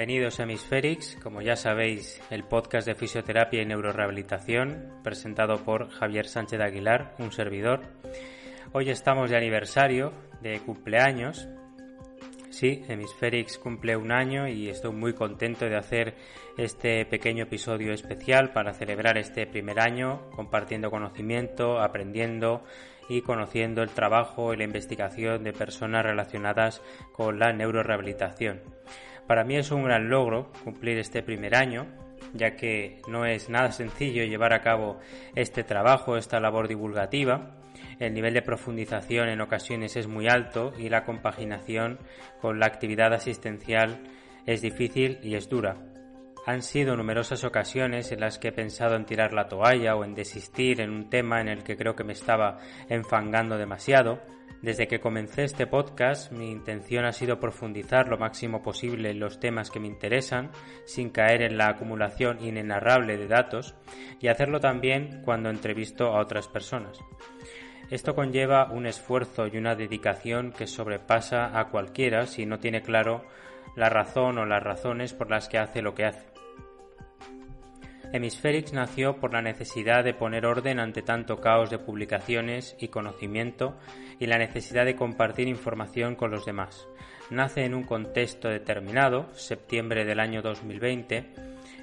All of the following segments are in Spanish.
Bienvenidos a Hemisferix, como ya sabéis, el podcast de fisioterapia y neurorehabilitación, presentado por Javier Sánchez Aguilar, un servidor. Hoy estamos de aniversario, de cumpleaños. Sí, Hemisferix cumple un año y estoy muy contento de hacer este pequeño episodio especial para celebrar este primer año, compartiendo conocimiento, aprendiendo y conociendo el trabajo y la investigación de personas relacionadas con la neurorehabilitación. Para mí es un gran logro cumplir este primer año, ya que no es nada sencillo llevar a cabo este trabajo, esta labor divulgativa. El nivel de profundización en ocasiones es muy alto y la compaginación con la actividad asistencial es difícil y es dura. Han sido numerosas ocasiones en las que he pensado en tirar la toalla o en desistir en un tema en el que creo que me estaba enfangando demasiado, desde que comencé este podcast, mi intención ha sido profundizar lo máximo posible en los temas que me interesan, sin caer en la acumulación inenarrable de datos, y hacerlo también cuando entrevisto a otras personas. Esto conlleva un esfuerzo y una dedicación que sobrepasa a cualquiera si no tiene claro la razón o las razones por las que hace lo que hace. Hemisferix nació por la necesidad de poner orden ante tanto caos de publicaciones y conocimiento y la necesidad de compartir información con los demás. Nace en un contexto determinado, septiembre del año 2020,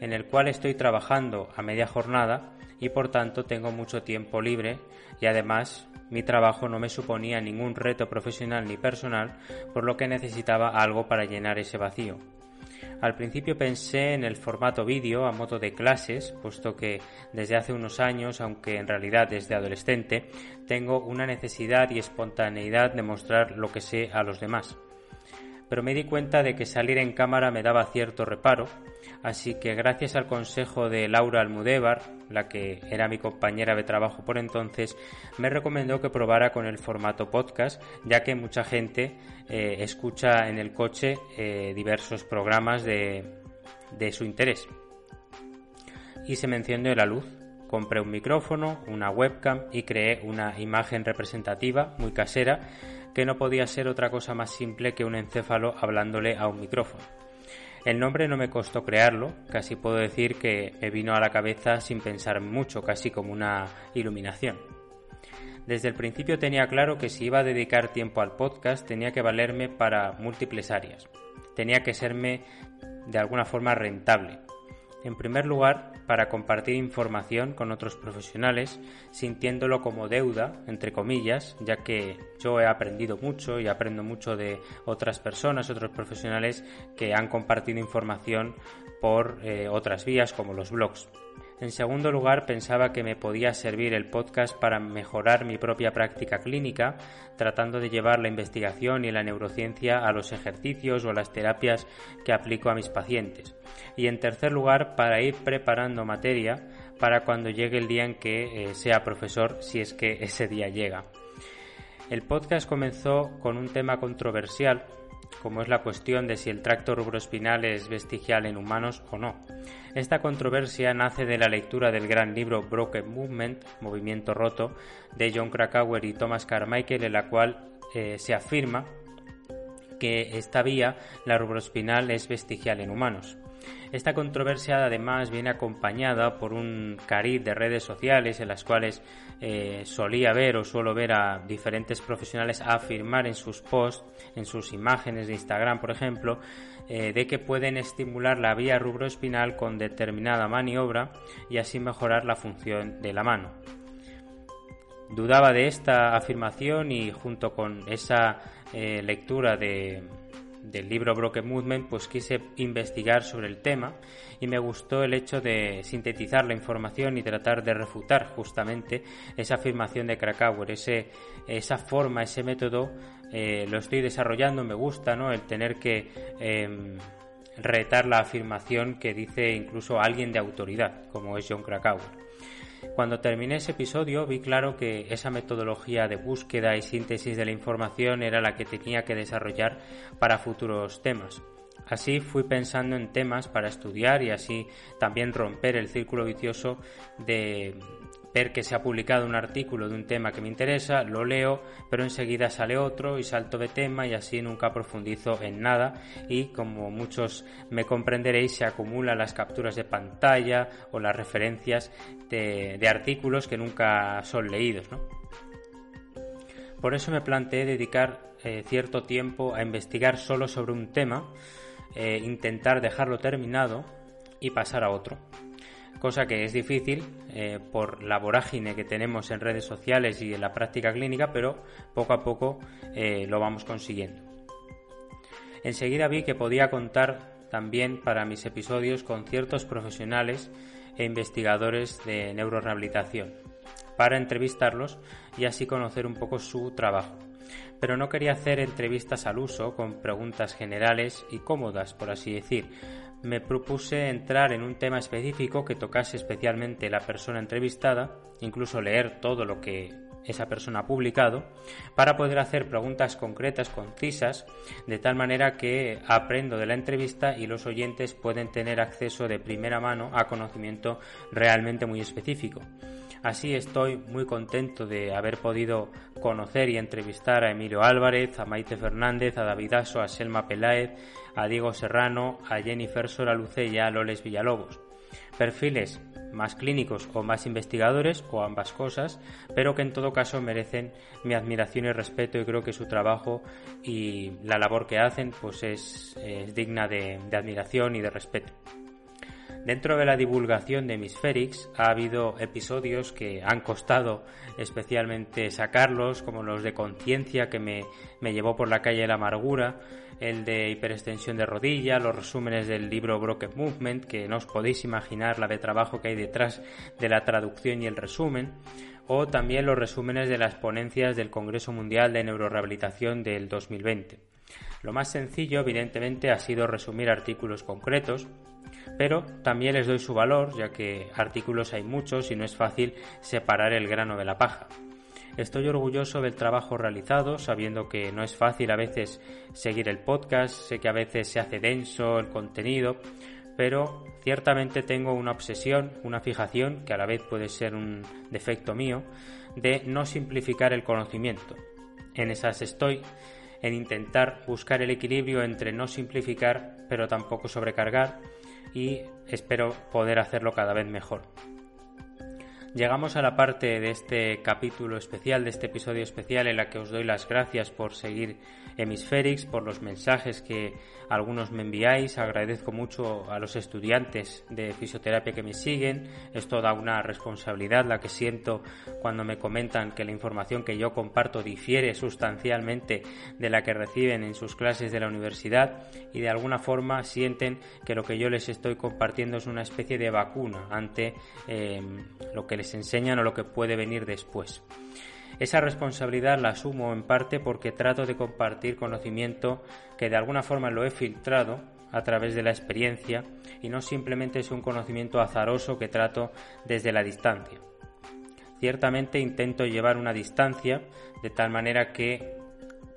en el cual estoy trabajando a media jornada y por tanto tengo mucho tiempo libre y además mi trabajo no me suponía ningún reto profesional ni personal, por lo que necesitaba algo para llenar ese vacío. Al principio pensé en el formato vídeo a modo de clases, puesto que desde hace unos años, aunque en realidad desde adolescente, tengo una necesidad y espontaneidad de mostrar lo que sé a los demás. Pero me di cuenta de que salir en cámara me daba cierto reparo, así que gracias al consejo de Laura Almudévar, la que era mi compañera de trabajo por entonces, me recomendó que probara con el formato podcast, ya que mucha gente eh, escucha en el coche eh, diversos programas de, de su interés. Y se me encendió la luz. Compré un micrófono, una webcam y creé una imagen representativa muy casera que no podía ser otra cosa más simple que un encéfalo hablándole a un micrófono. El nombre no me costó crearlo, casi puedo decir que me vino a la cabeza sin pensar mucho, casi como una iluminación. Desde el principio tenía claro que si iba a dedicar tiempo al podcast tenía que valerme para múltiples áreas. Tenía que serme de alguna forma rentable. En primer lugar, para compartir información con otros profesionales, sintiéndolo como deuda, entre comillas, ya que yo he aprendido mucho y aprendo mucho de otras personas, otros profesionales que han compartido información por eh, otras vías como los blogs. En segundo lugar, pensaba que me podía servir el podcast para mejorar mi propia práctica clínica, tratando de llevar la investigación y la neurociencia a los ejercicios o las terapias que aplico a mis pacientes. Y en tercer lugar, para ir preparando materia para cuando llegue el día en que eh, sea profesor, si es que ese día llega. El podcast comenzó con un tema controversial como es la cuestión de si el tracto rubroespinal es vestigial en humanos o no. Esta controversia nace de la lectura del gran libro Broken Movement, Movimiento Roto, de John Krakauer y Thomas Carmichael, en la cual eh, se afirma que esta vía, la rubroespinal, es vestigial en humanos. Esta controversia además viene acompañada por un cariz de redes sociales en las cuales eh, solía ver o suelo ver a diferentes profesionales afirmar en sus posts, en sus imágenes de Instagram, por ejemplo, eh, de que pueden estimular la vía rubroespinal con determinada maniobra y así mejorar la función de la mano. Dudaba de esta afirmación y junto con esa eh, lectura de, del libro Broken Movement, pues quise investigar sobre el tema y me gustó el hecho de sintetizar la información y tratar de refutar justamente esa afirmación de Krakauer, ese, esa forma, ese método, eh, lo estoy desarrollando, me gusta, ¿no? El tener que em, retar la afirmación que dice incluso alguien de autoridad, como es John Krakauer. Cuando terminé ese episodio vi claro que esa metodología de búsqueda y síntesis de la información era la que tenía que desarrollar para futuros temas. Así fui pensando en temas para estudiar y así también romper el círculo vicioso de ver que se ha publicado un artículo de un tema que me interesa, lo leo, pero enseguida sale otro y salto de tema y así nunca profundizo en nada y como muchos me comprenderéis se acumulan las capturas de pantalla o las referencias de, artículos que nunca son leídos. Por eso me planteé dedicar eh, cierto tiempo a investigar solo sobre un tema, eh, intentar dejarlo terminado y pasar a otro cosa que es difícil eh, por la vorágine que tenemos en redes sociales y en la práctica clínica, pero poco a poco eh, lo vamos consiguiendo. Enseguida vi que podía contar también para mis episodios con ciertos profesionales e investigadores de neurorehabilitación para entrevistarlos y así conocer un poco su trabajo. Pero no quería hacer entrevistas al uso con preguntas generales y cómodas, por así decir, me propuse entrar en un tema específico que tocase especialmente la persona entrevistada, incluso leer todo lo que esa persona ha publicado, para poder hacer preguntas concretas, concisas, de tal manera que aprendo de la entrevista y los oyentes pueden tener acceso de primera mano a conocimiento realmente muy específico. Así estoy muy contento de haber podido conocer y entrevistar a Emilio Álvarez, a Maite Fernández, a David Aso, a Selma Peláez, a Diego Serrano, a Jennifer Soraluce y a Loles Villalobos. Perfiles más clínicos o más investigadores o ambas cosas, pero que en todo caso merecen mi admiración y respeto y creo que su trabajo y la labor que hacen pues es, digna de admiración y de respeto. Dentro de la divulgación de Hemisferix ha habido episodios que han costado especialmente sacarlos, como los de conciencia que me, me, llevó por la calle de la amargura, el de hiperextensión de rodilla, los resúmenes del libro Broken Movement, que no os podéis imaginar la de trabajo que hay detrás de la traducción y el resumen, o también los resúmenes de las ponencias del Congreso Mundial de Neurorehabilitación del 2020. Lo más sencillo, evidentemente, ha sido resumir artículos concretos, pero también les doy su valor, ya que artículos hay muchos y no es fácil separar el grano de la paja. Estoy orgulloso del trabajo realizado, sabiendo que no es fácil a veces seguir el podcast, sé que a veces se hace denso el contenido, pero ciertamente tengo una obsesión, una fijación, que a la vez puede ser un defecto mío, de no simplificar el conocimiento. En esas estoy, en intentar buscar el equilibrio entre no simplificar, pero tampoco sobrecargar, y espero poder hacerlo cada vez mejor. Llegamos a la parte de este capítulo especial, de este episodio especial, en la que os doy las gracias por seguir Hemisferix, por los mensajes que algunos me enviáis. Agradezco mucho a los estudiantes de fisioterapia que me siguen. Es toda una responsabilidad la que siento cuando me comentan que la información que yo comparto difiere sustancialmente de la que reciben en sus clases de la universidad y de alguna forma sienten que lo que yo les estoy compartiendo es una especie de vacuna ante eh, lo que les enseñan o lo que puede venir después. Esa responsabilidad la asumo en parte porque trato de compartir conocimiento que de alguna forma lo he filtrado a través de la experiencia y no simplemente es un conocimiento azaroso que trato desde la distancia. Ciertamente intento llevar una distancia de tal manera que,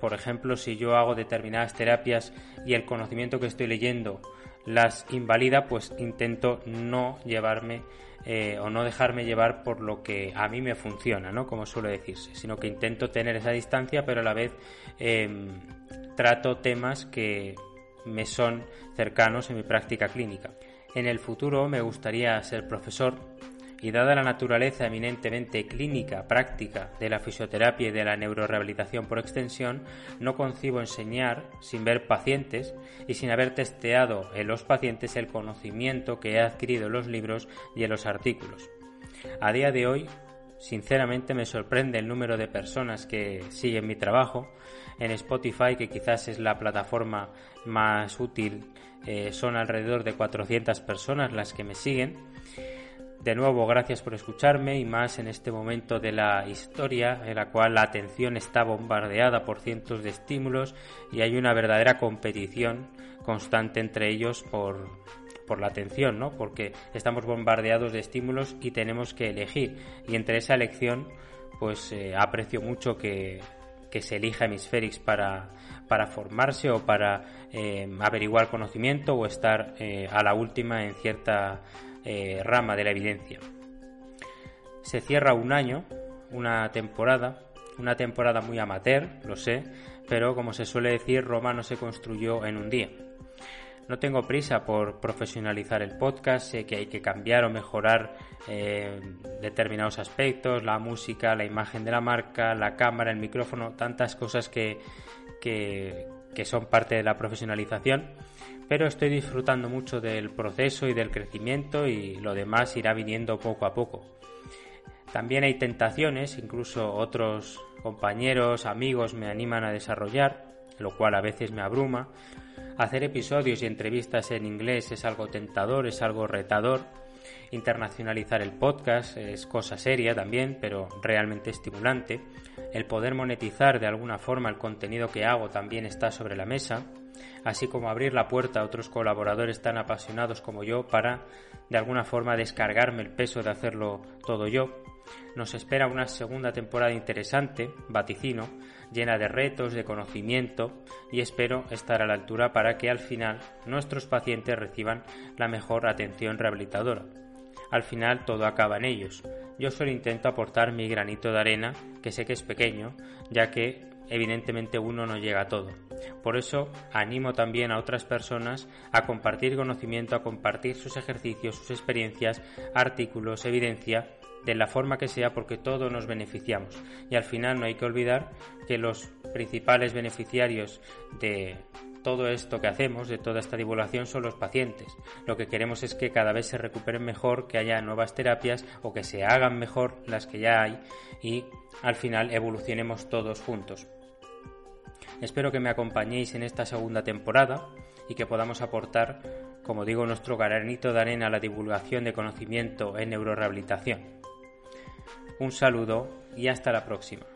por ejemplo, si yo hago determinadas terapias y el conocimiento que estoy leyendo las invalida, pues intento no llevarme eh, o no dejarme llevar por lo que a mí me funciona, ¿no? Como suele decirse, sino que intento tener esa distancia, pero a la vez em, trato temas que me son cercanos en mi práctica clínica. En el futuro me gustaría ser profesor y dada la naturaleza eminentemente clínica, práctica de la fisioterapia y de la neurorehabilitación por extensión, no concibo enseñar sin ver pacientes y sin haber testeado en los pacientes el conocimiento que he adquirido en los libros y en los artículos. A día de hoy, sinceramente me sorprende el número de personas que siguen mi trabajo. En Spotify, que quizás es la plataforma más útil, eh, son alrededor de 400 personas las que me siguen de nuevo, gracias por escucharme y más en este momento de la historia en la cual la atención está bombardeada por cientos de estímulos y hay una verdadera competición constante entre ellos por, la atención, ¿no? Porque estamos bombardeados de estímulos y tenemos que elegir. Y entre esa elección, pues eh, aprecio mucho que, se elija Hemisferix para, para formarse o para eh, averiguar conocimiento o estar eh, a la última en cierta eh, rama de la evidencia. Se cierra un año, una temporada, una temporada muy amateur, lo sé, pero como se suele decir, Roma no se construyó en un día. No tengo prisa por profesionalizar el podcast, sé que hay que cambiar o mejorar eh, determinados aspectos, la música, la imagen de la marca, la cámara, el micrófono, tantas cosas que, que, que son parte de la profesionalización, pero estoy disfrutando mucho del proceso y del crecimiento y lo demás irá viniendo poco a poco. También hay tentaciones, incluso otros compañeros, amigos me animan a desarrollar, lo cual a veces me abruma. Hacer episodios y entrevistas en inglés es algo tentador, es algo retador. Internacionalizar el podcast es cosa seria también, pero realmente estimulante. El poder monetizar de alguna forma el contenido que hago también está sobre la mesa, así como abrir la puerta a otros colaboradores tan apasionados como yo para de alguna forma descargarme el peso de hacerlo todo yo. Nos espera una segunda temporada interesante, vaticino, llena de retos, de conocimiento y espero estar a la altura para que al final nuestros pacientes reciban la mejor atención rehabilitadora. Al final todo acaba en ellos. Yo solo intento aportar mi granito de arena, que sé que es pequeño, ya que evidentemente uno no llega a todo. Por eso animo también a otras personas a compartir conocimiento, a compartir sus ejercicios, sus experiencias, artículos, evidencia de la forma que sea porque todos nos beneficiamos. Y al final no hay que olvidar que los principales beneficiarios de todo esto que hacemos, de toda esta divulgación, son los pacientes. Lo que queremos es que cada vez se recuperen mejor, que haya nuevas terapias o que se hagan mejor las que ya hay y al final evolucionemos todos juntos. Espero que me acompañéis en esta segunda temporada y que podamos aportar, como digo, nuestro granito de arena a la divulgación de conocimiento en neurorehabilitación. Un saludo y hasta la próxima.